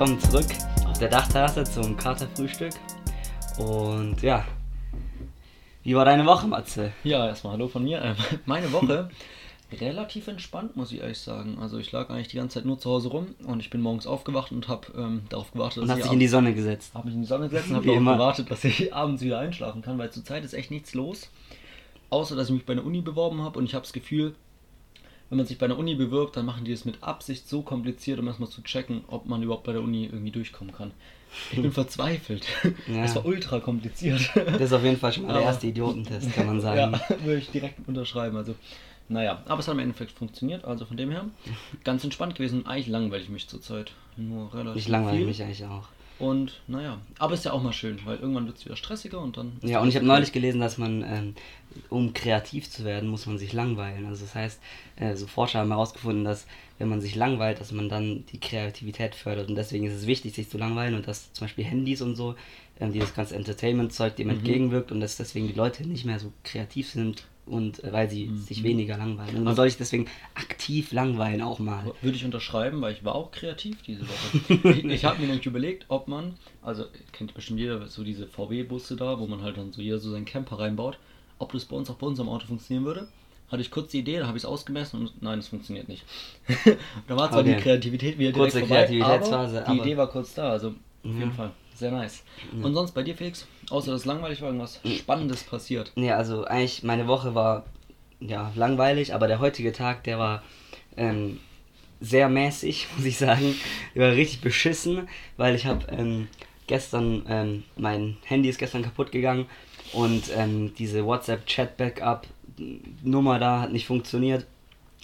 willkommen zurück auf der Dachterrasse zum Katerfrühstück. Und ja, wie war deine Woche, Matze? Ja, erstmal hallo von mir. Äh, Meine Woche relativ entspannt, muss ich ehrlich sagen. Also ich lag eigentlich die ganze Zeit nur zu Hause rum und ich bin morgens aufgewacht und habe ähm, darauf gewartet, Und dass hast ich dich in die Sonne gesetzt. habe mich in die Sonne gesetzt und habe darauf immer. gewartet, dass ich abends wieder einschlafen kann, weil zurzeit ist echt nichts los. Außer, dass ich mich bei einer Uni beworben habe und ich habe das Gefühl, wenn man sich bei einer Uni bewirbt, dann machen die es mit Absicht so kompliziert, um erstmal zu checken, ob man überhaupt bei der Uni irgendwie durchkommen kann. Ich bin verzweifelt. Ja. Es war ultra kompliziert. Das ist auf jeden Fall schon mal der erste Idiotentest, kann man sagen. Ja, würde ich direkt unterschreiben. Also, naja, aber es hat im Endeffekt funktioniert. Also von dem her ganz entspannt gewesen. Eigentlich langweile ich mich zurzeit. Nur relativ Ich langweile viel. mich eigentlich auch. Und naja, aber ist ja auch mal schön, weil irgendwann wird es wieder stressiger und dann. Ja, und ich habe neulich gelesen, dass man, ähm, um kreativ zu werden, muss man sich langweilen. Also das heißt, äh, so Forscher haben herausgefunden, dass wenn man sich langweilt, dass man dann die Kreativität fördert. Und deswegen ist es wichtig, sich zu langweilen und dass zum Beispiel Handys und so, ähm, dieses ganze Entertainment-Zeug dem entgegenwirkt und dass deswegen die Leute nicht mehr so kreativ sind und äh, weil sie sich weniger langweilen. Und man soll sich deswegen aktiv langweilen auch mal. Würde ich unterschreiben, weil ich war auch kreativ diese Woche. ich ich habe mir nämlich überlegt, ob man, also kennt bestimmt jeder so diese VW-Busse da, wo man halt dann so jeder so seinen Camper reinbaut, ob das bei uns auch bei unserem Auto funktionieren würde. Hatte ich kurz die Idee, da habe ich es ausgemessen und nein, es funktioniert nicht. da war zwar Okay. die Kreativität wieder direkt Kurze vorbei, Kreativitätsphase, aber die aber- Idee war kurz da, also auf jeden Fall sehr nice. Und sonst bei dir, Felix, außer dass es langweilig war, irgendwas Spannendes passiert. Nee, also eigentlich meine Woche war ja langweilig, aber der heutige Tag, der war ähm, sehr mäßig, muss ich sagen. Der war richtig beschissen, weil ich habe ähm, gestern, ähm, mein Handy ist gestern kaputt gegangen und ähm, diese WhatsApp-Chat-Backup-Nummer da hat nicht funktioniert.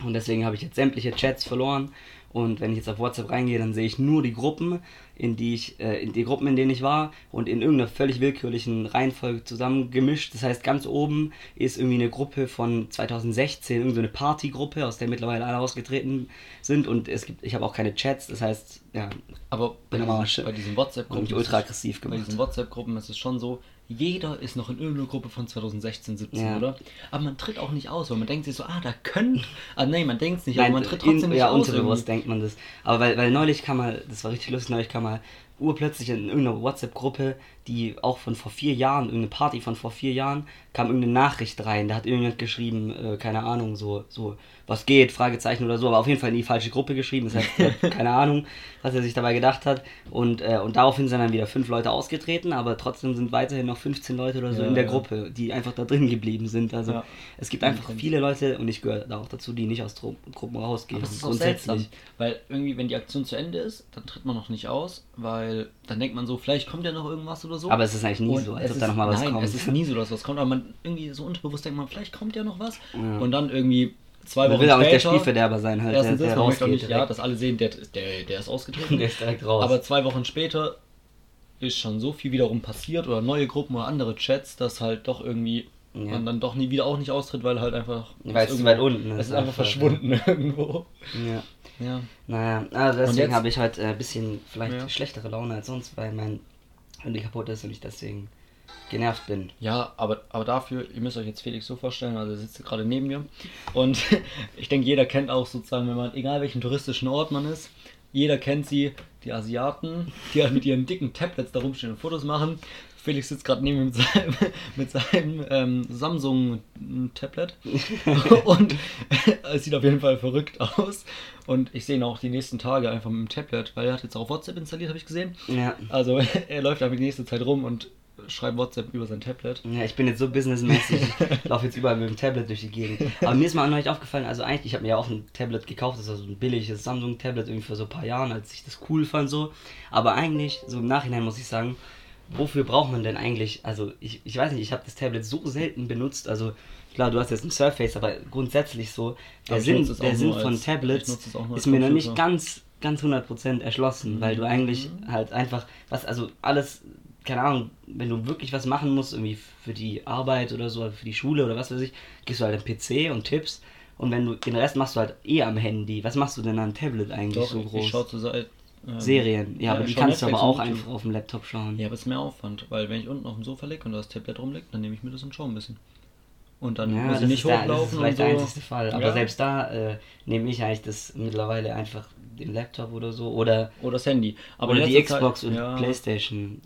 Und deswegen habe ich jetzt sämtliche Chats verloren. Und wenn ich jetzt auf WhatsApp reingehe, dann sehe ich nur die Gruppen, in die ich, äh, in die Gruppen, in denen ich war und in irgendeiner völlig willkürlichen Reihenfolge zusammengemischt. Das heißt, ganz oben ist irgendwie eine Gruppe von 2016, irgendeine Partygruppe, aus der mittlerweile alle ausgetreten sind. Und es gibt, ich habe auch keine Chats, das heißt, ja, Aber bei, diesen, bei diesen WhatsApp-Gruppen. ultra aggressiv Bei gemacht. diesen WhatsApp-Gruppen ist es schon so, jeder ist noch in irgendeiner Gruppe von 2016, 17, Ja. oder? Aber man tritt auch nicht aus, weil man denkt sich so, ah, da könnte. Ah, nee, man denkt es nicht, Nein, aber man tritt trotzdem in, nicht ja, aus. unterbewusst irgendwie. denkt man das. Aber weil, weil neulich kam mal, das war richtig lustig, neulich kam mal urplötzlich in irgendeiner WhatsApp-Gruppe, die auch von vor vier Jahren, irgendeine Party von vor vier Jahren, kam irgendeine Nachricht rein. Da hat irgendjemand geschrieben, äh, keine Ahnung, so, so, was geht, Fragezeichen oder so, aber auf jeden Fall in die falsche Gruppe geschrieben. Das heißt, äh, keine Ahnung, was er sich dabei gedacht hat. Und, äh, und daraufhin sind dann wieder fünf Leute ausgetreten, aber trotzdem sind weiterhin noch 15 Leute oder so Ja, in der ja. Gruppe, die einfach da drin geblieben sind. Also Ja. es gibt einfach viele Leute, und ich gehöre da auch dazu, die nicht aus Tru Gruppen rausgehen. Aber es ist auch seltsam, weil irgendwie, wenn die Aktion zu Ende ist, dann tritt man noch nicht aus, weil dann denkt man so, vielleicht kommt ja noch irgendwas oder so. Aber es ist eigentlich nie Und so, als ob da ist- noch mal was nein, kommt. es ist nie so, dass was kommt, aber man irgendwie so unterbewusst denkt man, vielleicht kommt ja noch was. Ja. Und dann irgendwie zwei Man Wochen will auch nicht der später. Spielverderber sein, halt, der, Erstens der ist man nicht, ja, dass alle sehen, der, der, der ist ausgetreten. der ist direkt raus. Aber zwei Wochen später ist schon so viel wiederum passiert oder neue Gruppen oder andere Chats, dass halt doch irgendwie Ja. man dann doch nie wieder auch nicht austritt, weil halt einfach. Weil es zu weit unten ist Es ist einfach verschwunden irgendwo. ja. Ja. Naja, also deswegen habe ich heute ein bisschen vielleicht Ja. schlechtere Laune als sonst, weil mein Handy kaputt ist und ich deswegen genervt bin. Ja, aber, aber dafür, ihr müsst euch jetzt Felix so vorstellen, also er sitzt gerade neben mir und ich denke, jeder kennt auch sozusagen, wenn man, egal welchen touristischen Ort man ist, jeder kennt sie, die Asiaten, die halt mit ihren dicken Tablets da rumstehen und Fotos machen. Felix sitzt gerade neben mir mit seinem, mit seinem ähm, Samsung-Tablet und es sieht auf jeden Fall verrückt aus. Und ich sehe ihn auch die nächsten Tage einfach mit dem Tablet, weil er hat jetzt auch WhatsApp installiert, habe ich gesehen. Ja. Also er läuft einfach die nächste Zeit rum und schreibt WhatsApp über sein Tablet. Ja, ich bin jetzt so businessmäßig, ich laufe jetzt überall mit dem Tablet durch die Gegend. Aber mir ist mal neulich aufgefallen, also eigentlich, ich habe mir ja auch ein Tablet gekauft, das war so ein billiges Samsung-Tablet irgendwie vor so ein paar Jahren, als ich das cool fand so. Aber eigentlich, so im Nachhinein muss ich sagen, wofür braucht man denn eigentlich, also ich, ich weiß nicht, ich habe das Tablet so selten benutzt, also klar, du hast jetzt ein Surface, aber grundsätzlich so, der Sinn, der Sinn von als- Tablets ist mir noch nicht ganz, ganz 100% erschlossen, weil du eigentlich halt einfach, was, also alles keine Ahnung, wenn du wirklich was machen musst, irgendwie für die Arbeit oder so, für die Schule oder was weiß ich, gehst du halt am PC und tippst. Und wenn du den Rest machst du halt eh am Handy. Was machst du denn am Tablet eigentlich Doch, so groß? ich schaue zur Seite. Ähm, Serien. Ja, aber ich die kannst du aber auch YouTube. einfach auf dem Laptop schauen. Ja, aber es ist mehr Aufwand, weil wenn ich unten auf dem Sofa liege und da das Tablet rumliegt, dann nehme ich mir das und schaue ein bisschen. Und dann Ja, muss ich nicht ist, der, das ist hochlaufen vielleicht und der so. einzigste Fall. Aber Ja. selbst da äh, nehme ich eigentlich das mittlerweile einfach den Laptop oder so. Oder, Oder das Handy. Aber oder die Xbox Zeit, und ja, Playstation.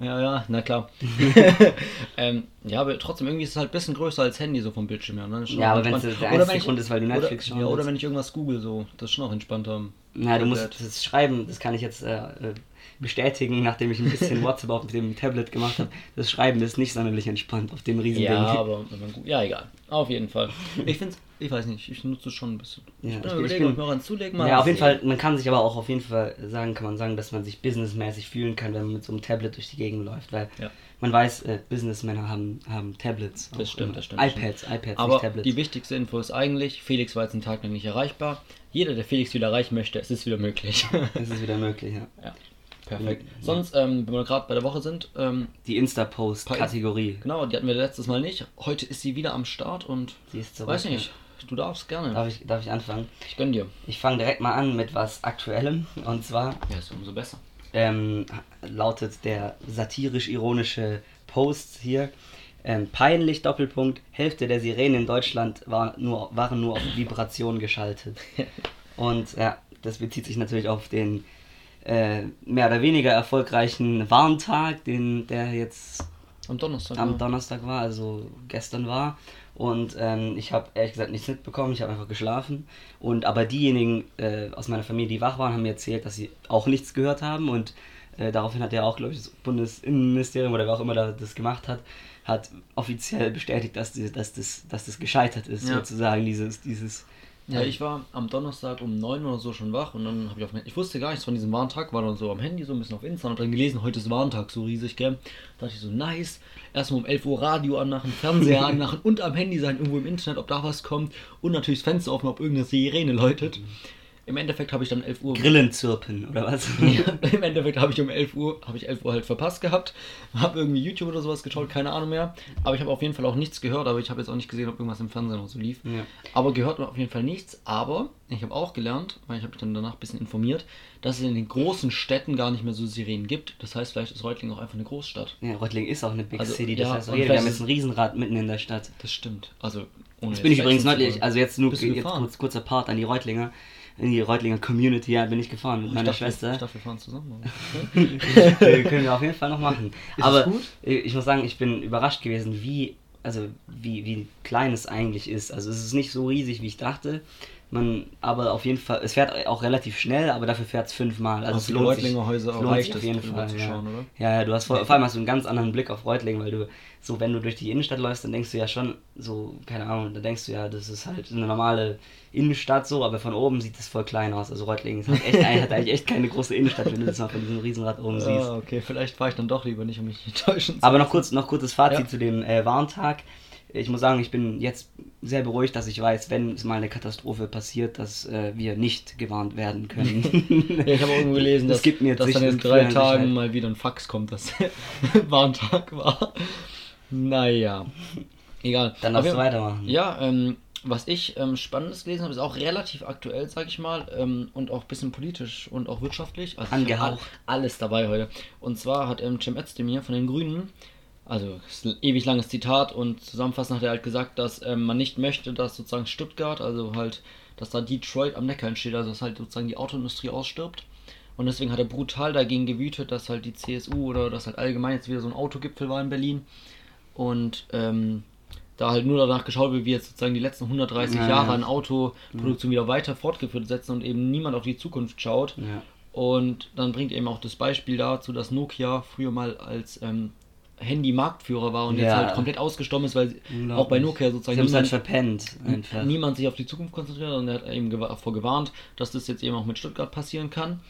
Ja, ja, na klar. ähm, ja, aber trotzdem, irgendwie ist es halt ein bisschen größer als Handy so vom Bildschirm her. Ne? Ja, aber wenn es der einzige Grund ist, weil du Netflix oder, schauen Ja, oder wenn ich irgendwas google, so, das ist schon auch entspannter. Na, du musst das Schreiben, das kann ich jetzt äh, äh, bestätigen, nachdem ich ein bisschen WhatsApp auf dem Tablet gemacht habe. Das Schreiben ist nicht sonderlich entspannt auf dem riesen Ja, Ding. aber. Ja, egal. Auf jeden Fall. Ich finde ich weiß nicht, ich nutze es schon ein bisschen. Ja, ich ich bin ich überlegen, bin- ob ich zulegen mal Ja, auf jeden. Fall, man kann sich aber auch auf jeden Fall sagen, kann man sagen, dass man sich businessmäßig fühlen kann, wenn man mit so einem Tablet durch die Gegend läuft, weil Ja. man weiß, äh, Businessmänner haben, haben Tablets. Das stimmt, immer. das stimmt, iPads, iPads, Aber nicht Tablets. die wichtigste Info ist eigentlich, Felix war jetzt einen Tag lang nicht erreichbar. Jeder, der Felix wieder erreichen möchte, es ist wieder möglich. das ist wieder möglich, ja. ja, perfekt. Sonst, ähm, wenn wir gerade bei der Woche sind, ähm, Die Insta-Post-Kategorie. genau, die hatten wir letztes Mal nicht. Heute ist sie wieder am Start und Die ist zurück, weiß nicht, du darfst gerne. Darf ich, darf ich anfangen? Ich gönn dir. Ich fange direkt mal an mit was Aktuellem. Und zwar Ja, ist umso besser. ähm, lautet der satirisch-ironische Post hier. Ähm, peinlich, Doppelpunkt, Hälfte der Sirenen in Deutschland war nur, waren nur auf Vibration geschaltet. Und ja, das bezieht sich natürlich auf den äh, mehr oder weniger erfolgreichen Warntag, den der jetzt Am Donnerstag. am ja. Donnerstag war, also gestern war. Und ähm, ich habe ehrlich gesagt nichts mitbekommen, ich habe einfach geschlafen. Und aber diejenigen äh, aus meiner Familie, die wach waren, haben mir erzählt, dass sie auch nichts gehört haben. Und äh, daraufhin hat ja auch, glaube ich, das Bundesinnenministerium oder wer auch immer da das gemacht hat, hat offiziell bestätigt, dass, die, dass, das, dass das gescheitert ist, Ja. sozusagen, dieses, dieses Ja, ich war am Donnerstag um 9 oder so schon wach und dann habe ich auf ich wusste gar nichts von diesem Warntag, war dann so am Handy so ein bisschen auf Insta und hab dann gelesen, heute ist Warntag, so riesig, gell? Da dachte ich so, nice, erstmal um 11 Uhr Radio anmachen, Fernseher anmachen und am Handy sein, irgendwo im Internet, ob da was kommt und natürlich das Fenster offen, ob irgendeine Sirene läutet. Im Endeffekt habe ich dann 11 Uhr Grillen zirpen, oder was? ja, Im Endeffekt habe ich um 11 Uhr, habe ich 11 Uhr halt verpasst gehabt, habe irgendwie YouTube oder sowas geschaut, keine Ahnung mehr. Aber ich habe auf jeden Fall auch nichts gehört, aber ich habe jetzt auch nicht gesehen, ob irgendwas im Fernsehen noch so lief. Ja. Aber gehört man auf jeden Fall nichts. Aber ich habe auch gelernt, weil ich habe mich dann danach ein bisschen informiert, dass es in den großen Städten gar nicht mehr so Sirenen gibt. Das heißt, vielleicht ist Reutlingen auch einfach eine Großstadt. Ja, Reutlingen ist auch eine Big Also, City, das ja, heißt jeder, wir haben jetzt ein Riesenrad mitten in der Stadt. Das stimmt. Also ohne Jetzt bin ich übrigens neulich, also jetzt nur jetzt kurz, kurzer Part an die Reutlinger, in die Reutlinger Community, ja, bin ich gefahren mit Ich meiner dachte, Schwester. Ich dachte, wir fahren zusammen. äh, können wir auf jeden Fall noch machen. Ist Aber gut? äh, ich muss sagen, ich bin überrascht gewesen, wie, also wie, wie klein es eigentlich ist. Also es ist nicht so riesig, wie ich dachte. Man, aber auf jeden Fall, es fährt auch relativ schnell, aber dafür fährt es fünfmal. Also Auf es lohnt Reutlinger Häuser es lohnt reicht auf es, jeden Fall. ja. schauen, ja, ja, du hast vor, vor allem hast du einen ganz anderen Blick auf Reutlingen, weil du so, wenn du durch die Innenstadt läufst, dann denkst du ja schon so, keine Ahnung, da denkst du ja, das ist halt eine normale Innenstadt so, aber von oben sieht das voll klein aus. Also Reutlingen ist halt echt, hat eigentlich echt keine große Innenstadt, wenn du das mal von diesem Riesenrad oben siehst. Ah, okay, vielleicht fahre ich dann doch lieber nicht, um mich nicht täuschen zu Aber noch kurz, noch kurzes Fazit Ja. zu dem äh, Warntag. Ich muss sagen, ich bin jetzt sehr beruhigt, dass ich weiß, wenn es mal eine Katastrophe passiert, dass äh, wir nicht gewarnt werden können. Ja, ich habe auch irgendwo gelesen, Das dass, gibt mir dass dann in drei Tagen mal wieder ein Fax kommt, dass Warntag war. Naja, egal. Dann darfst du weitermachen. Ja, ähm, was ich ähm, Spannendes gelesen habe, ist auch relativ aktuell, sag ich mal, ähm, und auch ein bisschen politisch und auch wirtschaftlich. Also Angehaucht. all- alles dabei heute. Und zwar hat ähm, Cem Özdemir von den Grünen, also ewig langes Zitat und zusammenfassend hat er halt gesagt, dass ähm, man nicht möchte, dass sozusagen Stuttgart, also halt, dass da Detroit am Neckar entsteht, also dass halt sozusagen die Autoindustrie ausstirbt. Und deswegen hat er brutal dagegen gewütet, dass halt die CSU oder dass halt allgemein jetzt wieder so ein Autogipfel war in Berlin. Und ähm, da halt nur danach geschaut wird, wie jetzt sozusagen die letzten 130 Ja, Jahre ja. an Autoproduktion wieder weiter fortgeführt setzen und eben niemand auf die Zukunft schaut. Ja. Und dann bringt er eben auch das Beispiel dazu, dass Nokia früher mal als ähm, Handy-Marktführer war und jetzt Ja. halt komplett ausgestorben ist, weil Unglaublich. auch bei Nokia sozusagen Sie haben es halt niemand, verpennt. Einfach. niemand sich auf die Zukunft konzentriert und er hat eben davor gewarnt, dass das jetzt eben auch mit Stuttgart passieren kann.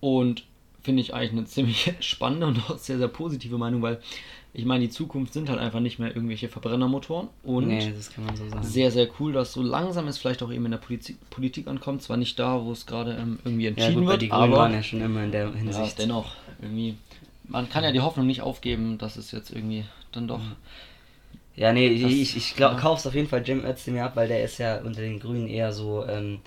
Und finde ich eigentlich eine ziemlich spannende und auch sehr, sehr positive Meinung, weil ich meine, die Zukunft sind halt einfach nicht mehr irgendwelche Verbrennermotoren und Nee, das kann man so sagen. sehr, sehr cool, dass so langsam es vielleicht auch eben in der Politik, Politik ankommt. Zwar nicht da, wo es gerade ähm, irgendwie ja, entschieden gut, weil wird, die Grünen aber waren ja schon immer in der ja, Hinsicht. dennoch irgendwie man kann ja die Hoffnung nicht aufgeben, dass es jetzt irgendwie dann doch. Ja, nee, Das- ich, ich glaub, ja. kauf's auf jeden Fall Jim Özdemir ab, weil der ist ja unter den Grünen eher so ähm,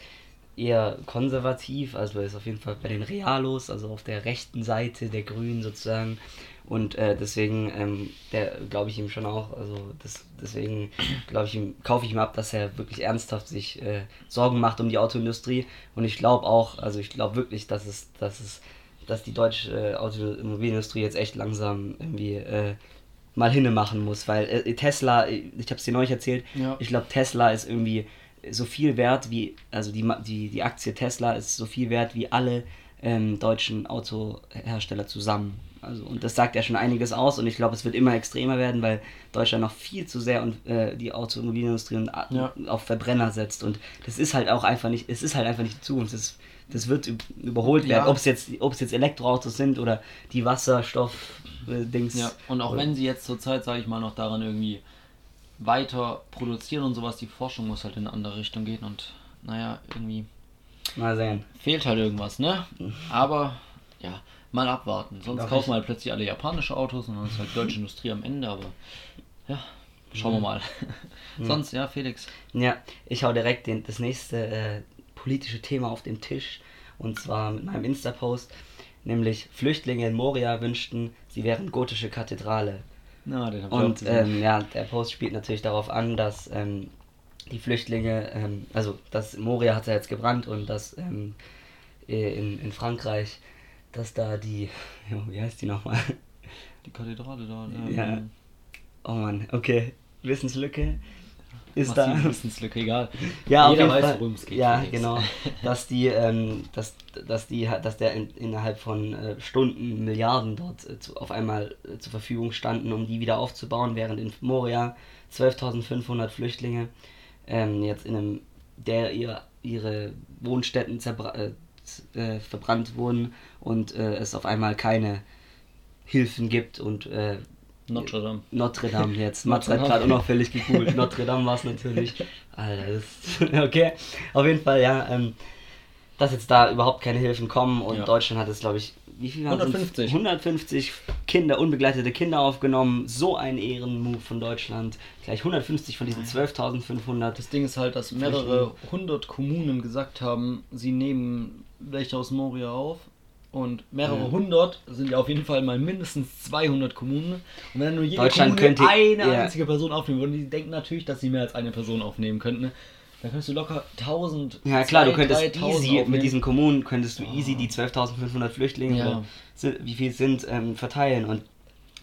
eher konservativ, also er ist auf jeden Fall bei den Realos, also auf der rechten Seite der Grünen sozusagen. Und äh, deswegen, ähm, der glaube ich ihm schon auch, also das, deswegen glaube ich ihm, kaufe ich ihm ab, dass er wirklich ernsthaft sich äh, Sorgen macht um die Autoindustrie. Und ich glaube auch, also ich glaube wirklich, dass es, dass es, dass die deutsche äh, Automobilindustrie jetzt echt langsam irgendwie äh, mal hinne machen muss, weil äh, Tesla, äh, ich habe es dir neulich erzählt, Ja. ich glaube Tesla ist irgendwie so viel wert wie, also die, die, die Aktie Tesla ist so viel wert wie alle ähm, deutschen Autohersteller zusammen. Also, und das sagt ja schon einiges aus und ich glaube, es wird immer extremer werden, weil Deutschland noch viel zu sehr und äh, die Automobilindustrie und, Ja. auf Verbrenner setzt. Und das ist halt auch einfach nicht, es ist halt einfach nicht die Zukunft. Das, das wird üb- überholt Ja. werden, ob es jetzt, jetzt Elektroautos sind oder die Wasserstoff-Dings. Ja, und auch wenn sie jetzt zurzeit, sage ich mal, noch daran irgendwie weiter produzieren und sowas, die Forschung muss halt in eine andere Richtung gehen und naja, irgendwie Mal sehen. fehlt halt irgendwas, ne? Aber ja, mal abwarten. Sonst Darf kaufen ich- wir halt plötzlich alle japanische Autos und dann ist halt deutsche Industrie am Ende, aber ja, schauen wir mal. Sonst, ja, Felix. Ja, ich hau direkt den, das nächste äh, politische Thema auf den Tisch. Und zwar mit meinem Insta-Post. Nämlich Flüchtlinge in Moria wünschten, sie wären gotische Kathedrale. Na, den hab ich auch Und gesehen. ähm, ja, der Post spielt natürlich darauf an, dass ähm, die Flüchtlinge, ähm, also das Moria hat ja jetzt gebrannt und dass ähm, äh, in, in Frankreich, dass da die, jo, wie heißt die nochmal? die Kathedrale da. Ähm, Ja. Oh Mann, okay. Wissenslücke ist massive da. Wissenslücke, egal. Ja, auf Jeder jeden weiß, worum es geht. Ja, genau. Dass die, ähm, dass, dass die, dass der in, innerhalb von äh, Stunden Milliarden dort äh, zu, auf einmal äh, zur Verfügung standen, um die wieder aufzubauen, während in Moria 12.500 Flüchtlinge ähm, jetzt in einem, der ihr, ihre Wohnstätten zerbra äh, verbrannt wurden und äh, es auf einmal keine Hilfen gibt und äh, Notre Dame. Notre Dame jetzt. Mats Notre hat Dame. gerade völlig gegoogelt. Notre Dame war es natürlich. Alter, das okay. Auf jeden Fall, ja, ähm, dass jetzt da überhaupt keine Hilfen kommen und Ja. Deutschland hat es, glaube ich, wie viel waren es? 150. 150 Kinder, unbegleitete Kinder aufgenommen. So ein Ehrenmove von Deutschland. Gleich 150 von diesen 12.500. Das Ding ist halt, dass mehrere hundert Kommunen gesagt haben, sie nehmen welche aus Moria auf. Und mehrere Ja. hundert sind ja auf jeden Fall mal mindestens 200 Kommunen. Und wenn nur jede Kommune könnte- eine ja. einzige Person aufnehmen würde, die denken natürlich, dass sie mehr als eine Person aufnehmen könnten. Dann könntest du locker 1000. Ja klar, du 2.000, könntest 3.000 easy mit diesen Kommunen könntest du easy die 12.500 Flüchtlinge Ja. oder wie viel es sind ähm, verteilen und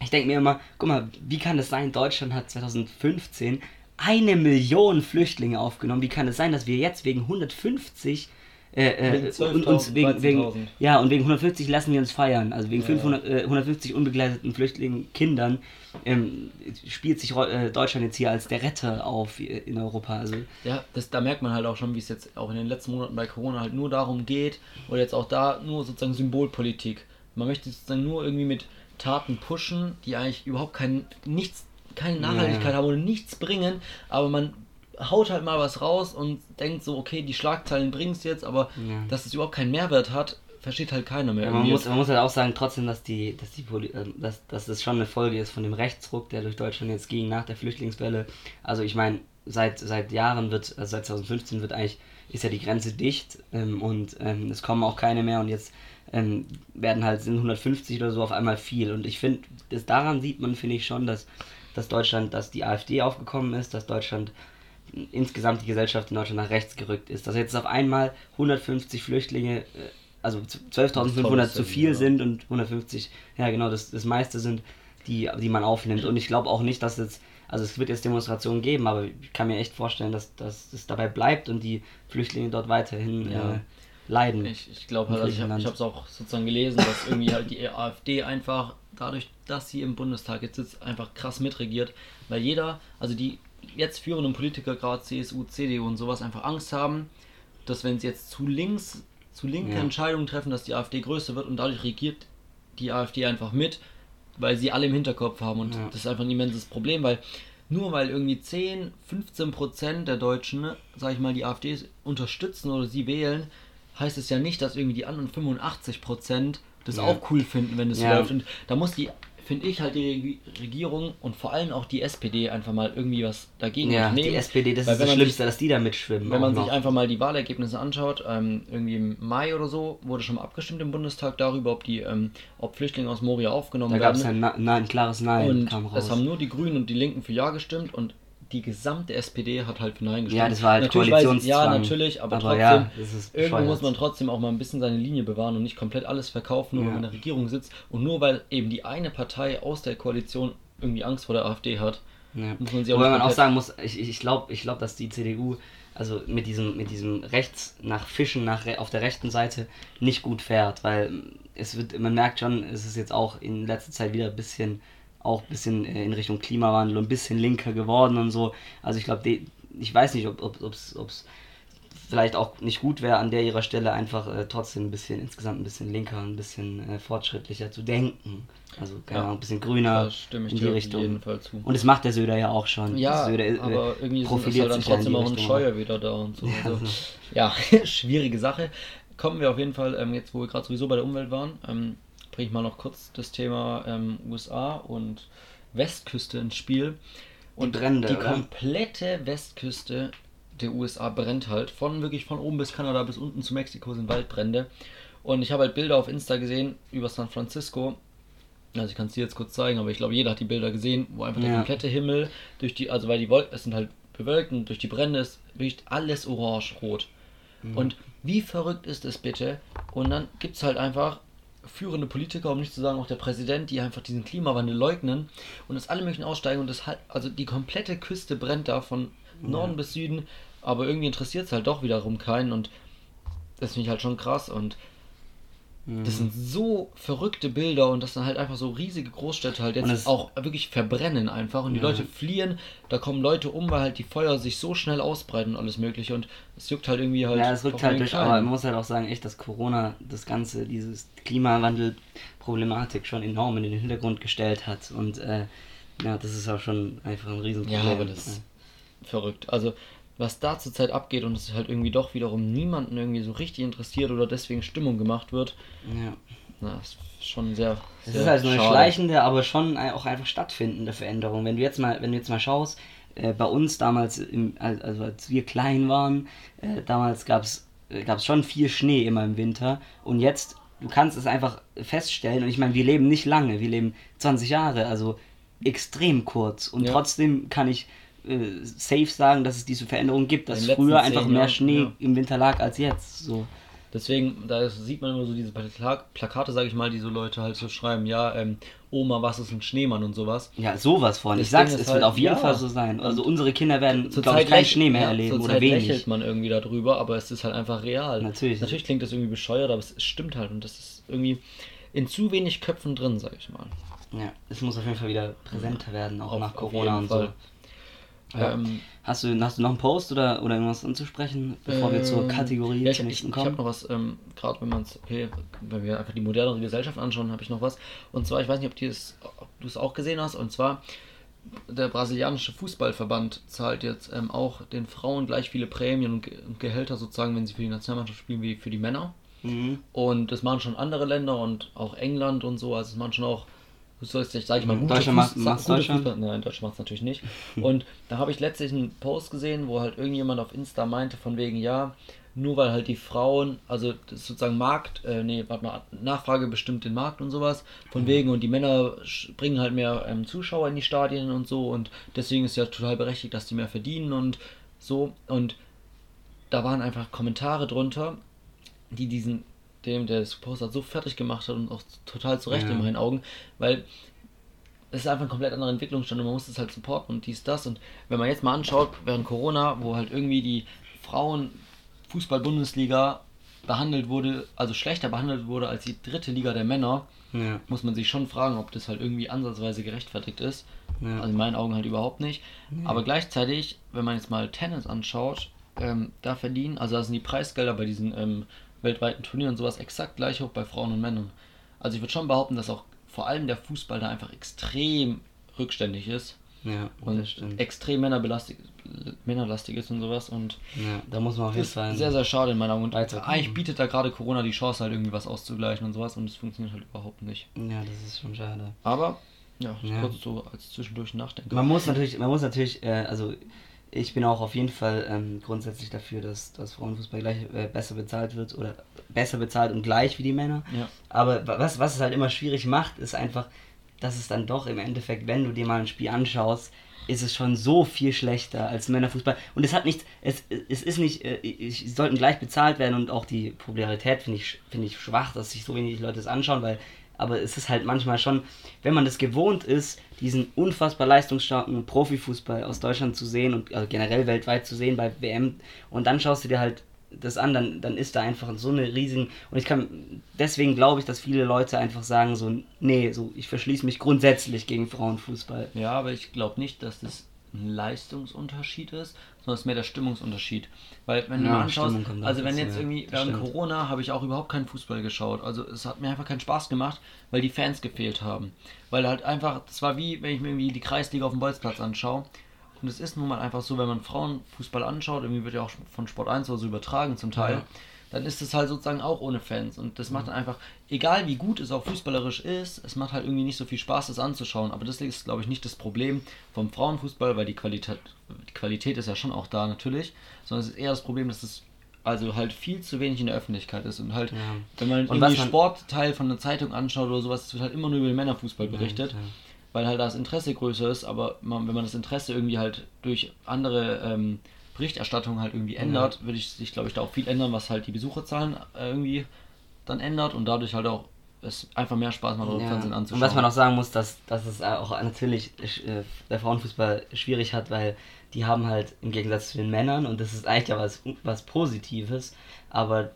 ich denke mir immer, guck mal, wie kann das sein? Deutschland hat 2015 eine Million Flüchtlinge aufgenommen. Wie kann es sein, dass wir jetzt wegen 150 äh, äh, Wegen und uns 12.000, wegen, wegen 13.000. ja und wegen 150 lassen wir uns feiern. Also wegen Ja. 500, äh, 150 unbegleiteten Flüchtlingen Kindern ähm, spielt sich äh, Deutschland jetzt hier als der Retter auf äh, in Europa. Also Ja, das, da merkt man halt auch schon, wie es jetzt auch in den letzten Monaten bei Corona halt nur darum geht, oder jetzt auch da nur sozusagen Symbolpolitik. Man möchte sozusagen nur irgendwie mit Taten pushen, die eigentlich überhaupt kein, nichts, keine Nachhaltigkeit Ja. haben oder nichts bringen, aber man haut halt mal was raus und denkt so, okay, die Schlagzeilen bringen es jetzt, aber Ja. dass es überhaupt keinen Mehrwert hat, versteht halt keiner mehr. Ja, man, muss, man muss halt auch sagen, trotzdem, dass die, dass die Poli ähm, dass, dass das schon eine Folge ist von dem Rechtsruck, der durch Deutschland jetzt ging nach der Flüchtlingswelle. Also ich meine, seit, seit Jahren wird, also seit 2015 wird eigentlich, ist ja die Grenze dicht ähm, und ähm, es kommen auch keine mehr und jetzt ähm, werden halt, sind 150 oder so auf einmal viel. Und ich finde, daran sieht man, finde ich schon, dass, dass Deutschland, dass die AfD aufgekommen ist, dass Deutschland insgesamt die Gesellschaft in Deutschland nach rechts gerückt ist. Dass jetzt auf einmal 150 Flüchtlinge, äh, also Das 12.500 ist zu viel ja. sind und 150, ja genau, das, das meiste sind, die, die man aufnimmt. Und ich glaube auch nicht, dass jetzt, also es wird jetzt Demonstrationen geben, aber ich kann mir echt vorstellen, dass, dass es dabei bleibt und die Flüchtlinge dort weiterhin Ja. äh, leiden. Ich, ich glaube halt, also ich habe es auch sozusagen gelesen, dass irgendwie halt die AfD einfach dadurch, dass sie im Bundestag jetzt sitzt, einfach krass mitregiert, weil jeder, also die jetzt führenden Politiker, gerade CSU, CDU und sowas, einfach Angst haben, dass wenn sie jetzt zu links, zu linke Ja. Entscheidungen treffen, dass die AfD größer wird und dadurch regiert die AfD einfach mit, weil sie alle im Hinterkopf haben und Ja. das ist einfach ein immenses Problem, weil nur weil irgendwie 10, 15 Prozent der Deutschen, sag ich mal, die AfD unterstützen oder sie wählen, heißt es ja nicht, dass irgendwie die anderen 85 Prozent das Ja. auch cool finden, wenn es läuft. Und da muss die, finde ich, halt die Regi- Regierung und vor allem auch die SPD einfach mal irgendwie was dagegen Ja, unternehmen. die SPD, das Weil ist wenn das man Schlimmste, sich- dass die da mitschwimmen. Wenn man auch sich noch. einfach mal die Wahlergebnisse anschaut, ähm, irgendwie im Mai oder so wurde schon mal abgestimmt im Bundestag darüber, ob die, ähm, ob Flüchtlinge aus Moria aufgenommen Da gab werden. es ein, Na- Na- ein klares Nein, und kam raus. es haben nur die Grünen und die Linken für Ja gestimmt und die gesamte SPD hat halt für Nein gestimmt. Ja, das war halt natürlich weiß. Ja, natürlich, aber, Aber trotzdem, ja, irgendwo muss man trotzdem auch mal ein bisschen seine Linie bewahren und nicht komplett alles verkaufen, nur Ja. wenn man in der Regierung sitzt. Und nur weil eben die eine Partei aus der Koalition irgendwie Angst vor der AfD hat, Ja. muss man sie auch Wobei man auch sagen muss, ich, ich glaube, ich glaub, dass die CDU also mit diesem, mit diesem rechts nach Fischen nach auf der rechten Seite nicht gut fährt, weil es wird, man merkt schon, es ist jetzt auch in letzter Zeit wieder ein bisschen auch ein bisschen äh, in Richtung Klimawandel und ein bisschen linker geworden und so. Also ich glaube, ich weiß nicht, ob es ob, ob's- ob's vielleicht auch nicht gut wäre, an der ihrer Stelle einfach äh, trotzdem ein bisschen insgesamt ein bisschen linker, ein bisschen äh, fortschrittlicher zu denken. Also keine Ja, Ahnung, ein bisschen grüner in die Richtung. Und das macht der Söder ja auch schon. Ja, Söder, äh, aber irgendwie ist, ist profiliert halt dann trotzdem auch ein. Scheuer wieder da und so. Ja, Also, so. ja, schwierige Sache. Kommen wir auf jeden Fall, ähm, jetzt wo wir gerade sowieso bei der Umwelt waren, ähm, bringe ich mal noch kurz das Thema ähm, USA und Westküste ins Spiel. Und Brände, die komplette Westküste der USA brennt halt. Von wirklich von oben bis Kanada bis unten zu Mexiko sind Waldbrände. Und ich habe halt Bilder auf Insta gesehen über San Francisco. Also ich kann es dir jetzt kurz zeigen, aber ich glaube, jeder hat die Bilder gesehen, wo einfach der Ja. komplette Himmel durch die, also weil die Wolken, es sind halt bewölkt und durch die Brände ist wirklich alles orange-rot. Mhm. Und wie verrückt ist es bitte? Und dann gibt es halt einfach führende Politiker, um nicht zu sagen auch der Präsident, die einfach diesen Klimawandel leugnen und dass alle möglichen aussteigen und das halt, also die komplette Küste brennt da von Norden bis Süden, aber irgendwie interessiert es halt doch wiederum keinen und das finde ich halt schon krass und. Das sind so verrückte Bilder und das sind halt einfach so riesige Großstädte halt jetzt auch wirklich verbrennen einfach und die Ja. Leute fliehen, da kommen Leute um, weil halt die Feuer sich so schnell ausbreiten und alles mögliche und es juckt halt irgendwie halt. Ja, es rückt halt durch, aber man muss halt auch sagen, echt, dass Corona das Ganze, dieses Klimawandel-Problematik schon enorm in den Hintergrund gestellt hat. Und äh, ja, das ist auch schon einfach ein Riesenproblem. Ja, aber das ist verrückt. Also, was da zurzeit abgeht und es halt irgendwie doch wiederum niemanden irgendwie so richtig interessiert oder deswegen Stimmung gemacht wird, Ja. na, ist schon sehr. Es ist halt so eine schade. schleichende, aber schon auch einfach stattfindende Veränderung. Wenn du jetzt mal, wenn du jetzt mal schaust, äh, bei uns damals, im, al- also als wir klein waren, äh, damals gab es schon viel Schnee immer im Winter und jetzt, du kannst es einfach feststellen und ich meine, wir leben nicht lange, wir leben 20 Jahre, also extrem kurz und Ja. trotzdem kann ich äh, safe sagen, dass es diese Veränderung gibt, dass früher einfach mehr Jahren, Schnee ja. im Winter lag als jetzt. So. Deswegen, da sieht man immer so diese Plaka Plakate, sage ich mal, die so Leute halt so schreiben, ja, ähm, Oma, was ist ein Schneemann und sowas. Ja, sowas. Das Ich sag's, es wird halt- auf jeden ja. Fall so sein. Also unsere Kinder werden, glaube ich, keinen Schnee mehr ja, erleben oder wenig. lächelt man irgendwie darüber, aber es ist halt einfach real. Natürlich. Natürlich klingt das irgendwie bescheuert, aber es stimmt halt und das ist irgendwie in zu wenig Köpfen drin, sag ich mal. Ja, es muss auf jeden Fall wieder präsenter werden, auch Auf- nach Corona und Fall. so. Ja. Ähm, Hast du, hast du noch einen Post oder, oder irgendwas anzusprechen, bevor wir zur Ähm, Kategorie ja, ich, zur ich, nächsten ich habe kommen? noch was, ähm, gerade wenn okay, wenn wir einfach die modernere Gesellschaft anschauen, habe ich noch was. Und zwar, ich weiß nicht, ob, ob du es auch gesehen hast, und zwar der brasilianische Fußballverband zahlt jetzt ähm, auch den Frauen gleich viele Prämien und, Ge und Gehälter sozusagen, wenn sie für die Nationalmannschaft spielen, wie für die Männer. Mhm. Und das machen schon andere Länder und auch England und so, also das machen schon auch, du sollst nicht, sag ich mal, gute, Deutschland macht- Fuß- macht's gute Deutschland? Fußball. Nein, Deutschland macht es natürlich nicht. Und da habe ich letztlich einen Post gesehen, wo halt irgendjemand auf Insta meinte, von wegen, ja, nur weil halt die Frauen, also das ist sozusagen Markt, äh, nee, warte mal, Nachfrage bestimmt den Markt und sowas, von wegen, und die Männer bringen halt mehr ähm, Zuschauer in die Stadien und so, und deswegen ist ja total berechtigt, dass die mehr verdienen und so, und da waren einfach Kommentare drunter, die diesen, dem, der das Post hat, so fertig gemacht hat und auch total zu Recht Ja. in meinen Augen, weil es ist einfach ein komplett anderer Entwicklungsstand und man muss es halt supporten und dies, das. Und wenn man jetzt mal anschaut, während Corona, wo halt irgendwie die Frauen Fußball-Bundesliga behandelt wurde, also schlechter behandelt wurde als die dritte Liga der Männer, Ja. muss man sich schon fragen, ob das halt irgendwie ansatzweise gerechtfertigt ist. Ja. Also in meinen Augen halt überhaupt nicht. Aber gleichzeitig, wenn man jetzt mal Tennis anschaut, ähm, da verdienen, also da sind die Preisgelder bei diesen ähm, weltweiten Turnieren und sowas exakt gleich hoch bei Frauen und Männern. Also ich würde schon behaupten, dass auch vor allem der Fußball da einfach extrem rückständig ist ja, und das stimmt. extrem männerbelastet männerlastig ist und sowas. Und Ja, da muss man auf jeden Fall. sehr, sehr schade in meiner Meinung. Und Weiter- eigentlich bietet da gerade Corona die Chance, halt irgendwie was auszugleichen und sowas. Und es funktioniert halt überhaupt nicht. ja, das ist schon schade. Aber, ja, Ja. kurz so als zwischendurch nachdenken. Man muss natürlich, man muss natürlich, äh, also ich bin auch auf jeden Fall ähm, grundsätzlich dafür, dass, dass Frauenfußball gleich äh, besser bezahlt wird oder besser bezahlt und gleich wie die Männer. Ja. Aber wa- was, was es halt immer schwierig macht, ist einfach, dass es dann doch im Endeffekt, wenn du dir mal ein Spiel anschaust, ist es schon so viel schlechter als Männerfußball. Und es hat nichts, es, es ist nicht, äh, ich, sie sollten gleich bezahlt werden und auch die Popularität finde ich, finde ich schwach, dass sich so wenig Leute das anschauen, weil, aber es ist halt manchmal schon, wenn man das gewohnt ist, diesen unfassbar leistungsstarken Profifußball aus Deutschland zu sehen und also generell weltweit zu sehen bei WM und dann schaust du dir halt das an, dann, dann ist da einfach so eine riesen und ich kann deswegen glaube ich, dass viele Leute einfach sagen so nee, so ich verschließe mich grundsätzlich gegen Frauenfußball. Ja, aber ich glaube nicht, dass das ein Leistungsunterschied ist, sondern es ist mehr der Stimmungsunterschied. Weil wenn du Ja, mal anschaust, also wenn jetzt irgendwie während stimmt. Corona habe ich auch überhaupt keinen Fußball geschaut. Also es hat mir einfach keinen Spaß gemacht, weil die Fans gefehlt haben. Weil halt einfach, das war wie, wenn ich mir irgendwie die Kreisliga auf dem Bolzplatz anschaue. Und es ist nun mal einfach so, wenn man Frauenfußball anschaut, irgendwie wird ja auch von Sport 1 oder so übertragen zum Teil, Ja. Dann ist es halt sozusagen auch ohne Fans. Und das macht dann einfach, egal wie gut es auch fußballerisch ist, es macht halt irgendwie nicht so viel Spaß, das anzuschauen. Aber das ist, glaube ich, nicht das Problem vom Frauenfußball, weil die Qualität, die Qualität ist ja schon auch da natürlich, sondern es ist eher das Problem, dass es also halt viel zu wenig in der Öffentlichkeit ist und halt, Ja. wenn man Und irgendwie man- Sportteil von einer Zeitung anschaut oder sowas, es wird halt immer nur über den Männerfußball berichtet Ja, ja. weil halt das Interesse größer ist, aber man, wenn man das Interesse irgendwie halt durch andere ähm, Berichterstattung halt irgendwie ändert, würde ich sich, glaube ich, da auch viel ändern, was halt die Besucherzahlen äh, irgendwie dann ändert und dadurch halt auch es einfach mehr Spaß macht, Ja. Fernsehen Und anzuschauen. was man auch sagen muss, dass, dass es auch natürlich äh, der Frauenfußball schwierig hat, weil die haben halt im Gegensatz zu den Männern, und das ist eigentlich ja was, was Positives, aber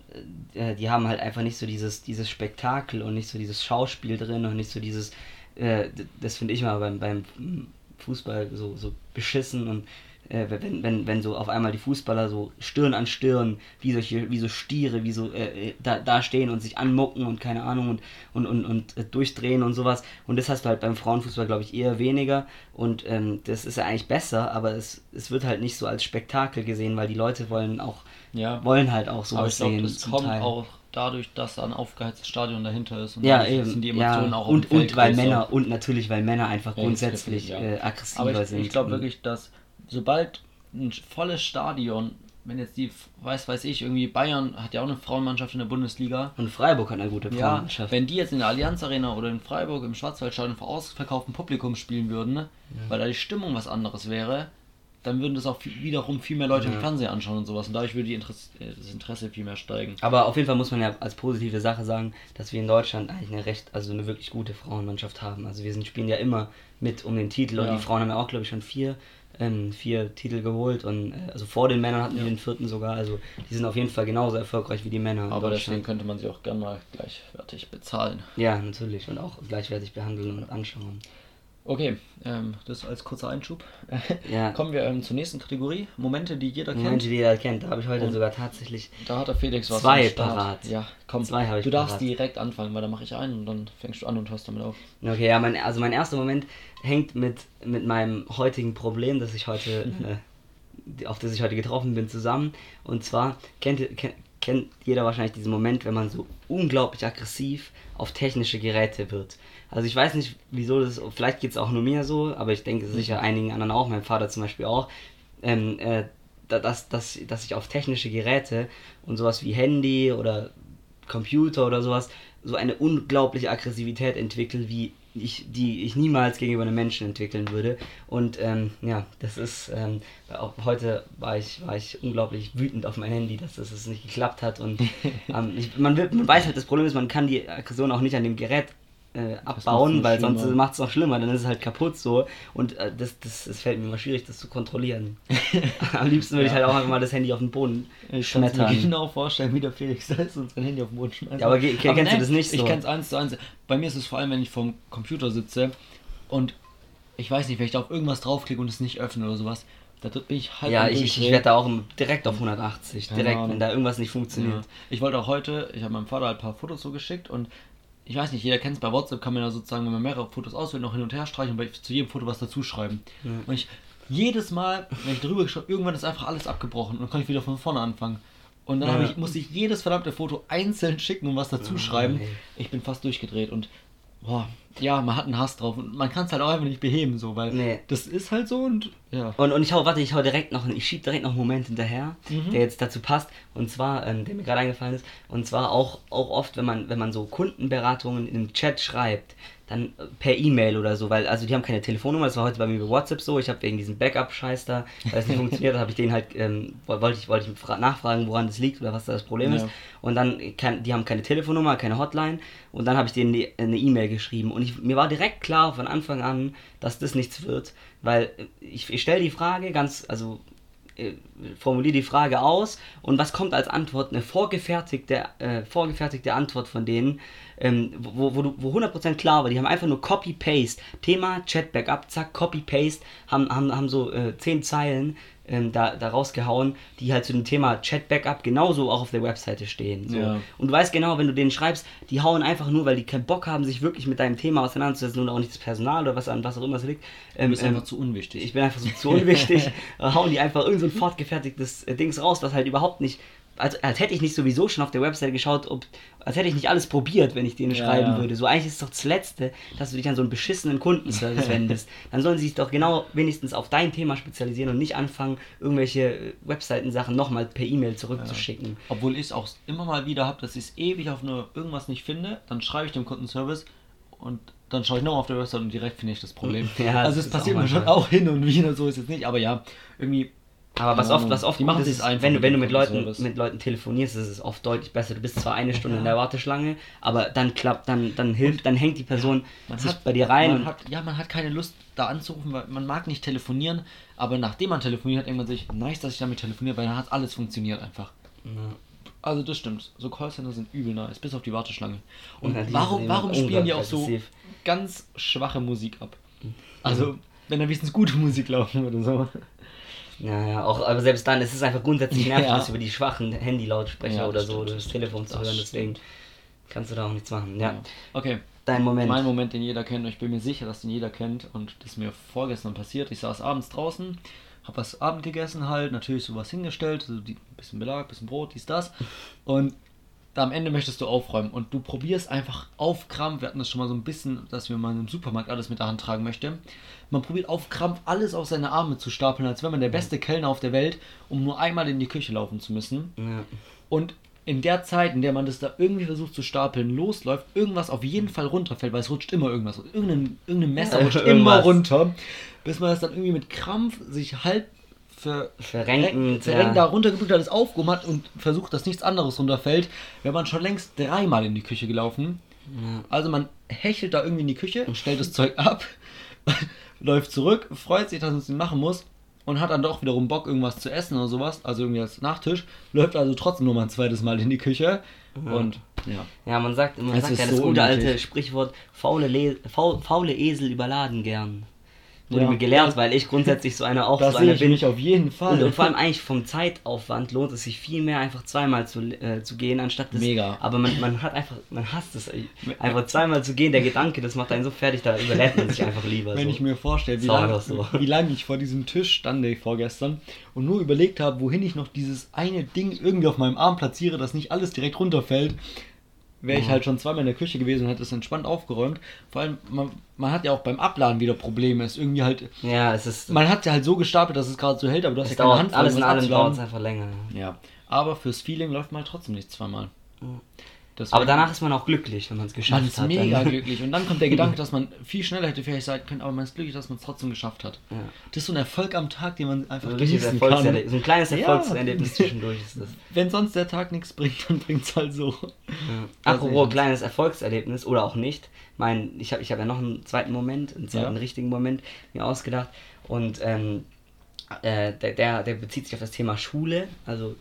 äh, die haben halt einfach nicht so dieses, dieses Spektakel und nicht so dieses Schauspiel drin und nicht so dieses, äh, das finde ich mal beim, beim Fußball so, so beschissen und äh, wenn, wenn, wenn so auf einmal die Fußballer so Stirn an Stirn, wie solche, wie so Stiere, wie so äh, äh, da, da stehen und sich anmucken und keine Ahnung und, und, und, und äh, durchdrehen und sowas. Und das hast du halt beim Frauenfußball, glaube ich, eher weniger. Und ähm, das ist ja eigentlich besser, aber es, es wird halt nicht so als Spektakel gesehen, weil die Leute wollen auch, ja, wollen halt auch aber ich sowas glaube, sehen. das kommt Teil. auch dadurch, dass da ein aufgeheiztes Stadion dahinter ist und Ja, eben. die ja. Emotionen auch auf dem und, und weil. Männer, und natürlich, weil Männer einfach Ja, grundsätzlich ja. äh, aggressiver ich, sind. ich glaube Und- wirklich, dass sobald ein volles Stadion, wenn jetzt die, weiß weiß ich, irgendwie Bayern hat ja auch eine Frauenmannschaft in der Bundesliga. Und Freiburg hat eine gute Ja, Frauenmannschaft. wenn die jetzt in der Allianz Arena oder in Freiburg im Schwarzwaldstadion vor ausverkauftem Publikum spielen würden, ne, weil da die Stimmung was anderes wäre, dann würden das auch viel, wiederum viel mehr Leute im Ja. Fernseher anschauen und sowas. Und dadurch würde Interesse, äh, das Interesse viel mehr steigen. Aber auf jeden Fall muss man ja als positive Sache sagen, dass wir in Deutschland eigentlich eine recht, also eine wirklich gute Frauenmannschaft haben. Also wir sind, spielen ja immer mit um den Titel und Ja. die Frauen haben ja auch, glaube ich, schon vier, ähm, vier Titel geholt und äh, also vor den Männern hatten Ja. wir den vierten sogar. Also die sind auf jeden Fall genauso erfolgreich wie die Männer. Aber deswegen könnte man sie auch gern mal gleichwertig bezahlen. Ja, natürlich und auch gleichwertig behandeln und anschauen. Okay, ähm, das als kurzer Einschub. Ja. Kommen wir ähm, zur nächsten Kategorie. Momente, die jeder kennt. Momente, die jeder kennt, da habe ich heute Und- sogar tatsächlich Da hat der Felix was Zwei parat. Ja, komm. Zwei habe ich du darfst parat. direkt anfangen, weil dann mache ich einen und dann fängst du an und hörst damit auf. Okay, ja, mein, also mein erster Moment hängt mit, mit meinem heutigen Problem, das ich heute, äh, auf das ich heute getroffen bin, zusammen. Und zwar kennt, ihr- kennt, kennt jeder wahrscheinlich diesen Moment, wenn man so unglaublich aggressiv auf technische Geräte wird. Also ich weiß nicht, wieso das, vielleicht geht es auch nur mir so, aber ich denke sicher einigen anderen auch, mein Vater zum Beispiel auch. Ähm, äh, da- dass, dass, dass ich auf technische Geräte und sowas wie Handy oder Computer oder sowas so eine unglaubliche Aggressivität entwickle, wie ich, die ich niemals gegenüber einem Menschen entwickeln würde. Und ähm, ja, das ist, ähm, auch heute war ich, war ich unglaublich wütend auf mein Handy, dass das nicht geklappt hat. Und ähm, ich, man, will, man weiß halt, das Problem ist, man kann die Aggression auch nicht an dem Gerät äh, abbauen, weil sonst macht es noch schlimmer, dann ist es halt kaputt so. Und äh, das, das, es fällt mir immer schwierig, das zu kontrollieren. Am liebsten würde ich Ja. halt auch einfach mal das Handy auf den Boden Ich kann mir schmettern. genau vorstellen, wie der Felix da ist und sein Handy auf den Boden schmeißt. Ja, aber ge- kennst du das nicht Ich so? kenn's eins zu eins. Bei mir ist es vor allem, wenn ich vorm Computer sitze und ich weiß nicht, wenn ich da auf irgendwas draufklicke und es nicht öffne oder sowas, da bin ich halb Ja, ich, ich, ich werde da auch direkt auf 180, Keine direkt, Ahnung. wenn da irgendwas nicht funktioniert. Ja. Ich wollte auch heute, ich habe meinem Vater halt ein paar Fotos so geschickt und ich weiß nicht, jeder kennt es bei WhatsApp, kann man ja sozusagen, wenn man mehrere Fotos auswählt, noch hin und her streichen und bei, zu jedem Foto was dazu schreiben. Ja. Und ich jedes Mal, wenn ich drüber geschaut irgendwann ist einfach alles abgebrochen und dann kann ich wieder von vorne anfangen. Und dann Ja. ich, musste ich jedes verdammte Foto einzeln schicken und was dazu schreiben. ey. Ich bin fast durchgedreht und boah, ja, man hat einen Hass drauf und man kann es halt auch einfach nicht beheben, so, weil Nee. das ist halt so und ja. Und, und ich hau, warte, ich hau direkt noch, ich schieb direkt noch einen Moment hinterher, Mhm. der jetzt dazu passt. Und zwar, ähm, der mir gerade eingefallen ist, und zwar auch, auch oft, wenn man, wenn man so Kundenberatungen im Chat schreibt, dann äh, per E-Mail oder so, weil, also die haben keine Telefonnummer, das war heute bei mir über WhatsApp so, ich habe wegen diesem Backup-Scheiß da, weil es nicht funktioniert hat, habe ich den halt, ähm, woll- wollte ich, wollte ich fra- nachfragen, woran das liegt oder was da das Problem ist. Ja. Und dann, kann, die haben keine Telefonnummer, keine Hotline. Und dann habe ich denen die- eine E-Mail geschrieben. Und ich, mir war direkt klar von Anfang an, dass das nichts wird. Weil äh, ich, ich stelle die Frage ganz, also äh, formuliere die Frage aus. Und was kommt als Antwort? Eine vorgefertigte, äh, vorgefertigte Antwort von denen, ähm, wo, wo, du- wo 100% klar war. Die haben einfach nur Copy-Paste. Thema Chat-Backup, zack, Copy-Paste. Haben, haben, haben so äh, 10 Zeilen ähm, da, da rausgehauen, die halt zu dem Thema Chat-Backup genauso auch auf der Webseite stehen. So. Ja. Und du weißt genau, wenn du denen schreibst, die hauen einfach nur, weil die keinen Bock haben, sich wirklich mit deinem Thema auseinanderzusetzen und auch nicht das Personal oder was an was auch immer es liegt. Du Ähm, bist ähm, einfach zu unwichtig. ich bin einfach so zu unwichtig, hauen die einfach irgend so ein fortgefertigtes äh, Dings raus, was halt überhaupt nicht, als, als hätte ich nicht sowieso schon auf der Webseite geschaut, ob, als hätte ich nicht alles probiert, wenn ich denen Ja, schreiben ja. würde. So eigentlich ist es doch das Letzte, dass du dich an so einen beschissenen Kundenservice wendest. Dann sollen sie sich doch genau wenigstens auf dein Thema spezialisieren und nicht anfangen, irgendwelche äh, Webseiten-Sachen nochmal per E-Mail zurückzuschicken. Obwohl ich es auch immer mal wieder habe, dass ich es ewig auf eine, irgendwas nicht finde, dann schreibe ich dem Kundenservice und dann schaue ich nochmal auf der Website und direkt finde ich das Problem. Ja, also es passiert mir schon auch hin und wieder, so ist es nicht, aber ja, irgendwie. Aber was oft, was oft die machen ist, einfach wenn du, wenn du mit Leuten, mit Leuten telefonierst, ist es oft deutlich besser. Du bist zwar eine Stunde in der Warteschlange, aber dann klappt, dann, dann hilft, dann hängt die Person Man sich hat, bei dir rein. Hat, ja, man hat keine Lust, da anzurufen, weil man mag nicht telefonieren, aber nachdem man telefoniert hat, denkt man sich, nice, dass ich damit telefoniere, weil dann hat alles funktioniert einfach. Ja. Also das stimmt. So Callcenter sind übel nice, bis auf die Warteschlange. Und Ja, warum, warum spielen die auch so ganz schwache Musik ab? Also, wenn da wenigstens gute Musik laufen würde, so. Ja, ja, auch, aber selbst dann, es ist einfach grundsätzlich nervig, Ja. das über die schwachen Handy-Lautsprecher Ja, oder das so, stimmt. oder das Telefon zu hören, deswegen kannst du da auch nichts machen. Ja, Okay, dein Moment. mein Moment, den jeder kennt, und ich bin mir sicher, dass den jeder kennt und das ist mir vorgestern passiert. Ich saß abends draußen, hab was Abend gegessen halt, natürlich sowas hingestellt, so die, bisschen Belag, bisschen Brot, dies, das. Und da am Ende möchtest du aufräumen und du probierst einfach auf Krampf, wir hatten das schon mal so ein bisschen, dass wir mal im Supermarkt alles mit der Hand tragen möchte. Man probiert auf Krampf alles auf seine Arme zu stapeln, als wäre man der beste Kellner auf der Welt, um nur einmal in die Küche laufen zu müssen. Ja. Und in der Zeit, in der man das da irgendwie versucht zu stapeln, losläuft, irgendwas auf jeden Fall runterfällt, weil es rutscht immer irgendwas. Irgendein, irgendein Messer rutscht immer runter, bis man das dann irgendwie mit Krampf sich halb ver Verrenkend, verrenkt ja. da runtergebückt hat, das aufgehoben hat und versucht, dass nichts anderes runterfällt, wäre man schon längst dreimal in die Küche gelaufen. Ja. Also man hechelt da irgendwie in die Küche und stellt das Zeug ab, läuft zurück, freut sich, dass man es nicht machen muss und hat dann doch wiederum Bock, irgendwas zu essen oder sowas, also irgendwie als Nachtisch, läuft also trotzdem noch mal ein zweites Mal in die Küche und ja. Ja, man sagt, man Es sagt ja das so gute alte unnötig. Sprichwort, faule, Le faul, faule Esel überladen gern. Wurde Ja. mir gelernt, weil ich grundsätzlich so einer auch Das so einer ich bin. mich auf jeden Fall. Und, und vor allem eigentlich vom Zeitaufwand lohnt es sich viel mehr, einfach zweimal zu, äh, zu gehen, anstatt das. Mega. Aber man, man hat einfach, man hasst es. Einfach zweimal zu gehen, der Gedanke, das macht einen so fertig, da überlädt man sich einfach lieber. Wenn so. ich mir vorstelle, wie lange so. wie lang ich vor diesem Tisch stand ey, vorgestern und nur überlegt habe, wohin ich noch dieses eine Ding irgendwie auf meinem Arm platziere, dass nicht alles direkt runterfällt, wäre ich Mhm. halt schon zweimal in der Küche gewesen und hätte es entspannt aufgeräumt. Vor allem, man, man hat ja auch beim Abladen wieder Probleme. Es ist irgendwie halt, ja, es ist. man hat ja halt so gestapelt, dass es gerade so hält, aber du hast ja keine dauert, Hand alles in allem dauert es einfach länger. Ja, aber fürs Feeling läuft man halt trotzdem nicht zweimal. Mhm. Deswegen- Aber danach ist man auch glücklich, wenn man es geschafft man ist hat. mega dann. glücklich. Und dann kommt der Gedanke, dass man viel schneller hätte vielleicht sein können, aber man ist glücklich, dass man es trotzdem geschafft hat. Ja. Das ist so ein Erfolg am Tag, den man einfach So ein, richtiges genießen kann. So ein kleines Ja. Erfolgserlebnis zwischendurch ist das. Wenn sonst der Tag nichts bringt, dann bringt es halt so. Ja. Das Apropos kleines Erfolgserlebnis oder auch nicht. Mein, ich habe ich hab ja noch einen zweiten Moment, einen zweiten Ja. richtigen Moment mir ausgedacht. Und ähm, äh, der, der, der bezieht sich auf das Thema Schule. Also,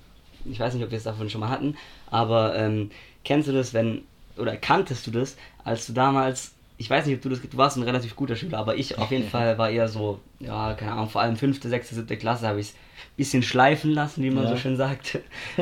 ich weiß nicht, ob wir es davon schon mal hatten, aber ähm, kennst du das, wenn, oder kanntest du das, als du damals, ich weiß nicht, ob du das, du warst ein relativ guter Schüler, aber ich auf jeden Fall war eher so, ja, keine Ahnung, vor allem fünfte, sechste, siebte Klasse habe ich es ein bisschen schleifen lassen, wie man Ja. so schön sagt.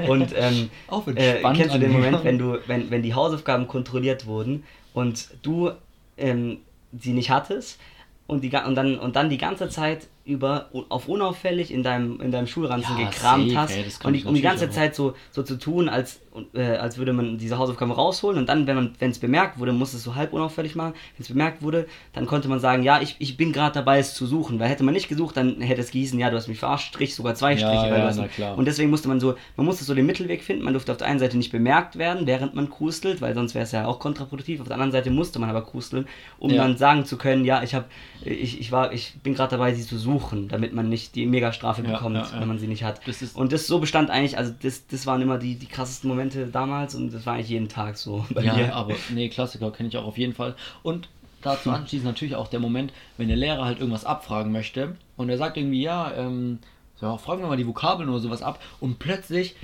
Und ähm, äh, kennst du den. Moment, wenn du, wenn, wenn die Hausaufgaben kontrolliert wurden und du ähm, sie nicht hattest und, die, und, dann, und dann die ganze Zeit über auf unauffällig in deinem, in deinem Schulranzen Ja, gekramt safe, hast ey, und die, um die ganze auch. Zeit so, so zu tun, als, äh, als würde man diese Hausaufgaben rausholen und dann, wenn man wenn es bemerkt wurde, musste es so halb unauffällig machen. Wenn es bemerkt wurde, dann konnte man sagen, ja, ich, ich bin gerade dabei, es zu suchen. Weil hätte man nicht gesucht, dann hätte es gießen, ja, du hast mich verarscht, Strich, sogar zwei Ja, Striche. ja, na klar. Und deswegen musste man so, man musste so den Mittelweg finden. Man durfte auf der einen Seite nicht bemerkt werden, während man krustelt, weil sonst wäre es ja auch kontraproduktiv. Auf der anderen Seite musste man aber krusteln, um Ja. dann sagen zu können, ja, ich habe, ich, ich war, ich bin gerade dabei, sie zu suchen, damit man nicht die Megastrafe Ja, bekommt, ja, ja. wenn man sie nicht hat. Das und das so bestand eigentlich, also das, das waren immer die, die krassesten Momente damals und das war eigentlich jeden Tag so Ja, mir. aber nee, Klassiker kenne ich auch auf jeden Fall. Und dazu anschließend natürlich auch der Moment, wenn der Lehrer halt irgendwas abfragen möchte und er sagt irgendwie, ja, ähm, so, fragen wir mal die Vokabeln oder sowas ab und plötzlich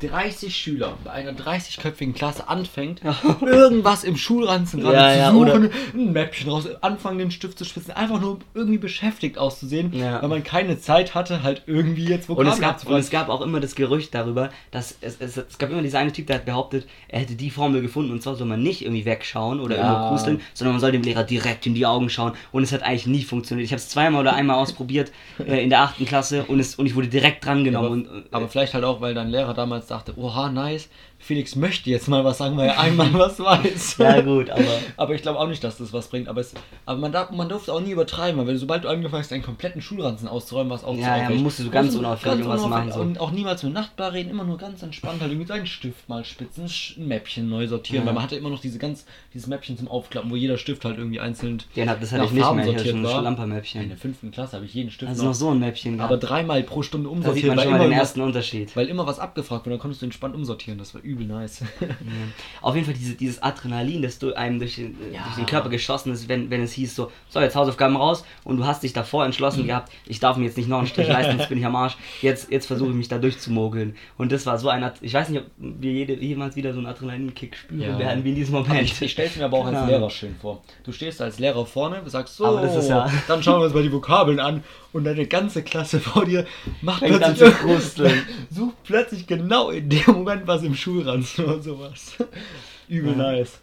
30 Schüler bei einer 30-köpfigen Klasse anfängt, irgendwas im Schulranzen gerade Ja, zu ja, suchen, oder- ein Mäppchen raus, anfangen den Stift zu spitzen, einfach nur irgendwie beschäftigt auszusehen, Ja. weil man keine Zeit hatte, halt irgendwie jetzt Und Vokabeln es, gab, und es gab auch immer das Gerücht darüber, dass es, es, es gab immer dieser eine Typ, der hat behauptet, er hätte die Formel gefunden und zwar soll man nicht irgendwie wegschauen oder Ja. irgendwo krusteln, sondern man soll dem Lehrer direkt in die Augen schauen und es hat eigentlich nie funktioniert. Ich habe es zweimal oder einmal ausprobiert äh, in der achten Klasse und, es, und ich wurde direkt drangenommen. aber, und, äh, aber vielleicht halt auch, weil dein Lehrer damals dachte, oha, nice, Felix möchte jetzt mal was sagen, weil er einmal was weiß. ja gut, aber Aber ich glaube auch nicht, dass das was bringt. Aber, es, aber man, darf, man durfte auch nie übertreiben, weil wenn du, sobald du angefangen hast, einen kompletten Schulranzen auszuräumen, was auch Ja, ja, aufwendig. musst du ganz unauffällig irgendwas machen, so. Und auch niemals mit Nachtbar reden, immer nur ganz entspannt halt irgendwie seinen Stift mal spitzen, ein Mäppchen neu sortieren, Ja. weil man hatte immer noch diese ganz, dieses Mäppchen zum Aufklappen, wo jeder Stift halt irgendwie einzeln hat, das hatte ich nicht Farben mehr, ich hatte ein. Schlampermäppchen. In der fünften Klasse habe ich jeden Stift Also noch so ein Mäppchen aber dreimal pro Stunde da sieht umsortiert, man schon mal immer, den was, ersten Unterschied. weil immer was abgefragt wurde, dann konntest du entspannt umsortieren. Das war übel nice. Auf jeden Fall diese, dieses Adrenalin, das du einem durch den, Ja. durch den Körper geschossen ist, wenn, wenn es hieß so, so jetzt Hausaufgaben raus und du hast dich davor entschlossen gehabt, ich darf mir jetzt nicht noch einen Strich leisten, jetzt bin ich am Arsch, jetzt, jetzt versuche ich mich da durchzumogeln. Und das war so ein, ich weiß nicht, ob wir jede, jemals wieder so einen Adrenalinkick spüren Ja. werden wie in diesem Aber Moment. ich, ich stelle es mir aber auch als Keine Lehrer schön vor. Du stehst als Lehrer vorne, sagst so, ja- dann schauen wir uns mal die Vokabeln an und deine ganze Klasse vor dir macht Fängt plötzlich sucht plötzlich genau in dem Moment was im Schulranzen oder sowas. Übel Ja. nice.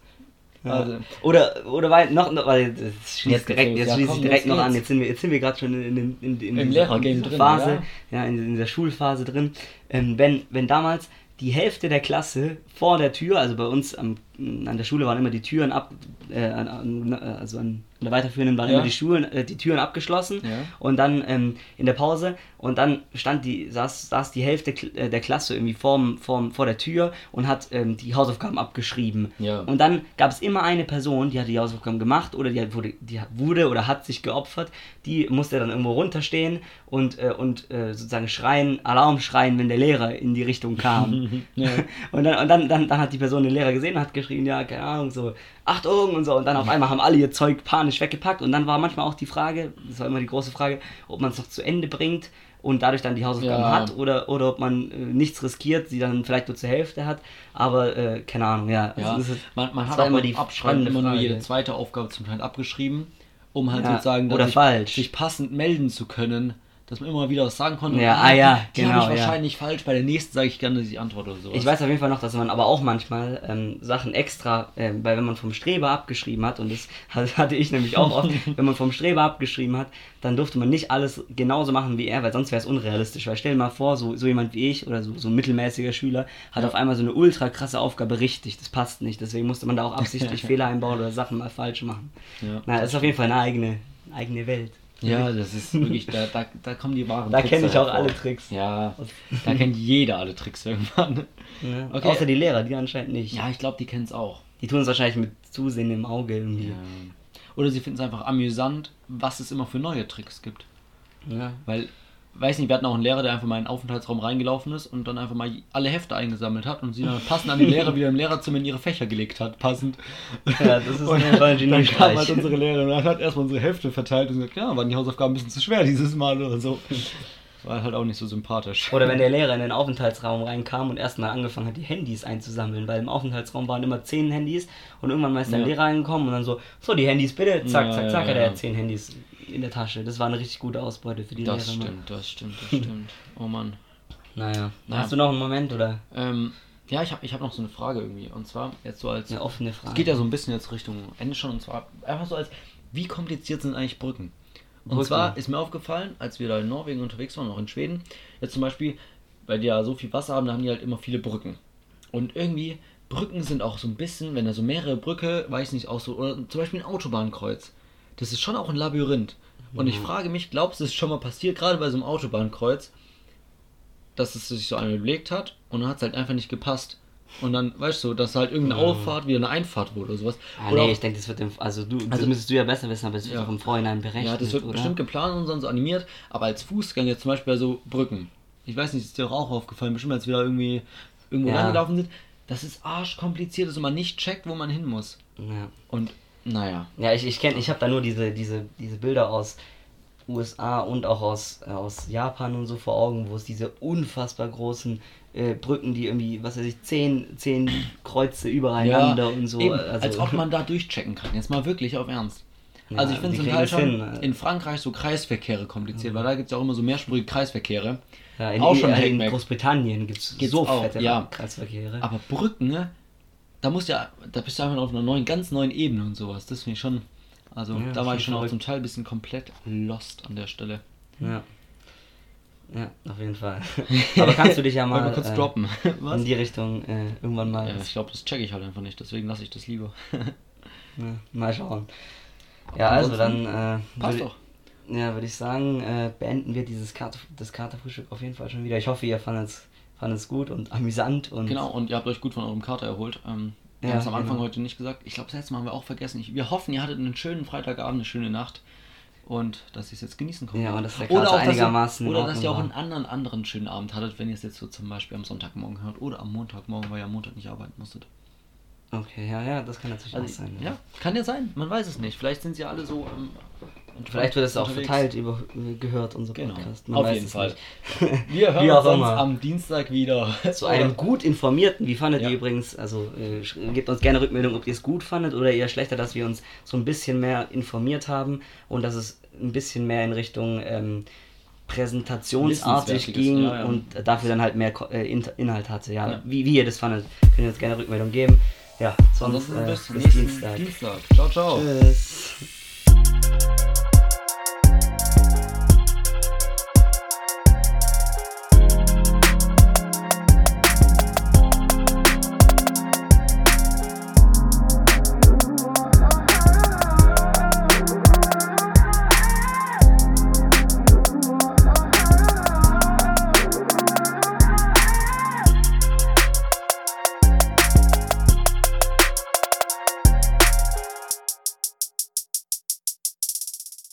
Also, Oder, oder weil noch, noch weil das schließt Jetzt direkt, jetzt. Ja, schließt komm, direkt noch an. geht's. Jetzt sind wir, jetzt sind wir gerade schon in, in, in, in Im dieser- drin, Phase, ja. ja, in, in dieser Schulphase drin. Ähm, wenn, wenn damals die Hälfte der Klasse vor der Tür, also bei uns am, an der Schule waren immer die Türen ab, äh, an, an, also an der weiterführenden waren Ja. immer die Schulen, äh, die Türen abgeschlossen und dann ähm, in der Pause und dann stand die, saß, saß die Hälfte äh, der Klasse irgendwie vorm, vorm, vor der Tür und hat ähm, die Hausaufgaben abgeschrieben. Ja. Und dann gab es immer eine Person, die hat die Hausaufgaben gemacht oder die hat- wurde, die wurde oder hat sich geopfert, die musste dann irgendwo runterstehen und, äh, und äh, sozusagen schreien, Alarm schreien, wenn der Lehrer in die Richtung kam. ja. Und dann, und dann, dann, dann hat die Person den Lehrer gesehen und hat geschrien, ja, keine Ahnung, so, Achtung und so. Und dann auf einmal haben alle ihr Zeug panisch weggepackt. Und dann war manchmal auch die Frage, das war immer die große Frage, ob man es noch zu Ende bringt und dadurch dann die Hausaufgaben Ja. hat oder, oder ob man äh, nichts riskiert, sie dann vielleicht nur zur Hälfte hat. Aber äh, keine Ahnung, ja. Ja, Also das ist- man, man hat immer die Abschreiben immer nur jede zweite Aufgabe zum Teil abgeschrieben, um halt Ja, sozusagen sich, falsch. sich passend melden zu können, dass man immer wieder was sagen konnte. Ja, ah, ja, die genau, habe ich ja. wahrscheinlich falsch, bei der nächsten sage ich gerne die Antwort oder sowas. Ich weiß auf jeden Fall noch, dass man aber auch manchmal ähm, Sachen extra, ähm, weil wenn man vom Streber abgeschrieben hat, und das hatte ich nämlich auch oft, wenn man vom Streber abgeschrieben hat, dann durfte man nicht alles genauso machen wie er, weil sonst wäre es unrealistisch. Weil stell dir mal vor, so, so jemand wie ich oder so, so ein mittelmäßiger Schüler hat Ja. auf einmal so eine ultra krasse Aufgabe richtig, das passt nicht. Deswegen musste man da auch absichtlich Fehler einbauen oder Sachen mal falsch machen. Ja. Na, das ist auf jeden Fall eine eigene, eigene Welt. Ja, das ist wirklich, da, da, da kommen die wahren Da Tricks kenne ich auch alle Tricks. Ja, da kennt jeder alle Tricks irgendwann. Ne? Okay. Außer die Lehrer, die anscheinend nicht. Ja, ich glaube, die kennen es auch. Die tun es wahrscheinlich mit Zusehen im Auge irgendwie. Ja. Oder sie finden es einfach amüsant, was es immer für neue Tricks gibt. Ja. Weil, weiß nicht, wir hatten auch einen Lehrer, der einfach mal in den Aufenthaltsraum reingelaufen ist und dann einfach mal alle Hefte eingesammelt hat und sie dann passend an die Lehrer wieder im Lehrerzimmer in ihre Fächer gelegt hat, passend. Ja, das ist Und ein dann kam halt unsere Lehrerin und hat erstmal unsere Hefte verteilt und gesagt, ja, waren die Hausaufgaben ein bisschen zu schwer dieses Mal oder so. War halt auch nicht so sympathisch. Oder wenn der Lehrer in den Aufenthaltsraum reinkam und erstmal angefangen hat, die Handys einzusammeln, weil im Aufenthaltsraum waren immer zehn Handys und irgendwann mal ist der Ja. Lehrer reingekommen und dann so, so die Handys bitte, zack, Ja, zack, ja, zack, hat ja. er zehn Handys in der Tasche. Das war eine richtig gute Ausbeute für die Das Lehrer. stimmt, das stimmt, das stimmt. Oh Mann. Naja. Ja. Hast du noch einen Moment oder Ähm, ja, ich habe ich hab noch so eine Frage irgendwie. Und zwar jetzt so als eine offene Frage? Es geht ja so ein bisschen jetzt Richtung Ende schon und zwar einfach so als, wie kompliziert sind eigentlich Brücken? Und Brücken. zwar ist mir aufgefallen, als wir da in Norwegen unterwegs waren, auch in Schweden, jetzt zum Beispiel, weil die ja so viel Wasser haben, da haben die halt immer viele Brücken. Und irgendwie, Brücken sind auch so ein bisschen, wenn da so mehrere Brücke, weiß nicht, auch so, oder zum Beispiel ein Autobahnkreuz. Das ist schon auch ein Labyrinth. Und ich frage mich, glaubst du, es ist schon mal passiert, gerade bei so einem Autobahnkreuz, dass es sich so einer überlegt hat und dann hat es halt einfach nicht gepasst. Und dann, weißt du, dass halt irgendeine Auffahrt wieder eine Einfahrt wurde oder sowas. Ah, oder nee, ich denke, das wird im, also du, Also- das müsstest du ja besser wissen, aber es wird Ja. auch im Vorhinein berechnet, Ja, das wird oder? bestimmt geplant und dann so animiert, aber als Fußgänger zum Beispiel bei so Brücken. Ich weiß nicht, ist dir auch aufgefallen, bestimmt als wir da irgendwie irgendwo Ja. langgelaufen sind, dass es arschkompliziert ist und man nicht checkt, wo man hin muss. Ja. Und naja. Ja, ich, ich kenne, ich habe da nur diese, diese, diese Bilder aus USA und auch aus, äh, aus Japan und so vor Augen, wo es diese unfassbar großen äh, Brücken, die irgendwie, was weiß ich, zehn, zehn Kreuze übereinander und so. eben, also, als ob man da durchchecken kann. Jetzt mal wirklich auf Ernst. Ja, also ich finde zum Teil schon hin, äh. in Frankreich so Kreisverkehre kompliziert, weil da gibt es ja auch immer so mehrspurige Kreisverkehre. ja, in, auch schon in, in. Großbritannien gibt es so auch, fette ja. Kreisverkehre. Aber Brücken, ne? Da musst ja, da bist du einfach auf einer neuen, ganz neuen Ebene und sowas. Das finde ich schon. Also Ja, da war ich schon auch zum Teil ein bisschen komplett lost an der Stelle. Ja. Ja, auf jeden Fall. Aber kannst du dich ja mal wir kurz äh, droppen. Was? in die Richtung äh, irgendwann mal, Ja, ich glaube, das checke ich halt einfach nicht, deswegen lasse ich das lieber. ja, mal schauen. Ja, also dann äh, Passt doch. Ja, würde ich sagen, äh, beenden wir dieses Karte, das Katerfrühstück auf jeden Fall schon wieder. Ich hoffe, ihr fandet es fandet es gut und amüsant und Genau, und ihr habt euch gut von eurem Kater erholt. Ähm, wir Ja, haben es am Anfang genau. heute nicht gesagt. Ich glaube, das letzte Mal haben wir auch vergessen. Ich, wir hoffen, ihr hattet einen schönen Freitagabend, eine schöne Nacht. Und dass ihr es jetzt genießen konntet. Ja, und dass der oder auch, dass einigermaßen ihr, in Oder dass ihr auch einen anderen, anderen schönen Abend hattet, wenn ihr es jetzt so zum Beispiel am Sonntagmorgen hört. Oder am Montagmorgen, weil ihr am Montag nicht arbeiten musstet. Okay, ja, ja, das kann natürlich Also, auch sein. ja, kann ja sein. Man weiß es nicht. Vielleicht sind sie alle so. Ähm, Vielleicht wird es auch verteilt über gehört, unser Genau. Podcast. Auf weiß jeden Fall. Wir hören Wie uns immer. am Dienstag wieder. Zu einem gut informierten, wie fandet Ja. ihr übrigens, also äh, gebt uns gerne Rückmeldung, ob ihr es gut fandet oder eher schlechter, dass wir uns so ein bisschen mehr informiert haben und dass es ein bisschen mehr in Richtung ähm, präsentationsartig ging ja, ja. und dafür dann halt mehr äh, In- Inhalt hatte. Ja. Wie, wie ihr das fandet, könnt ihr uns gerne Rückmeldung geben. Ja, sonst äh, bis bis Dienstag. Dienstag. Ciao, ciao. Tschüss.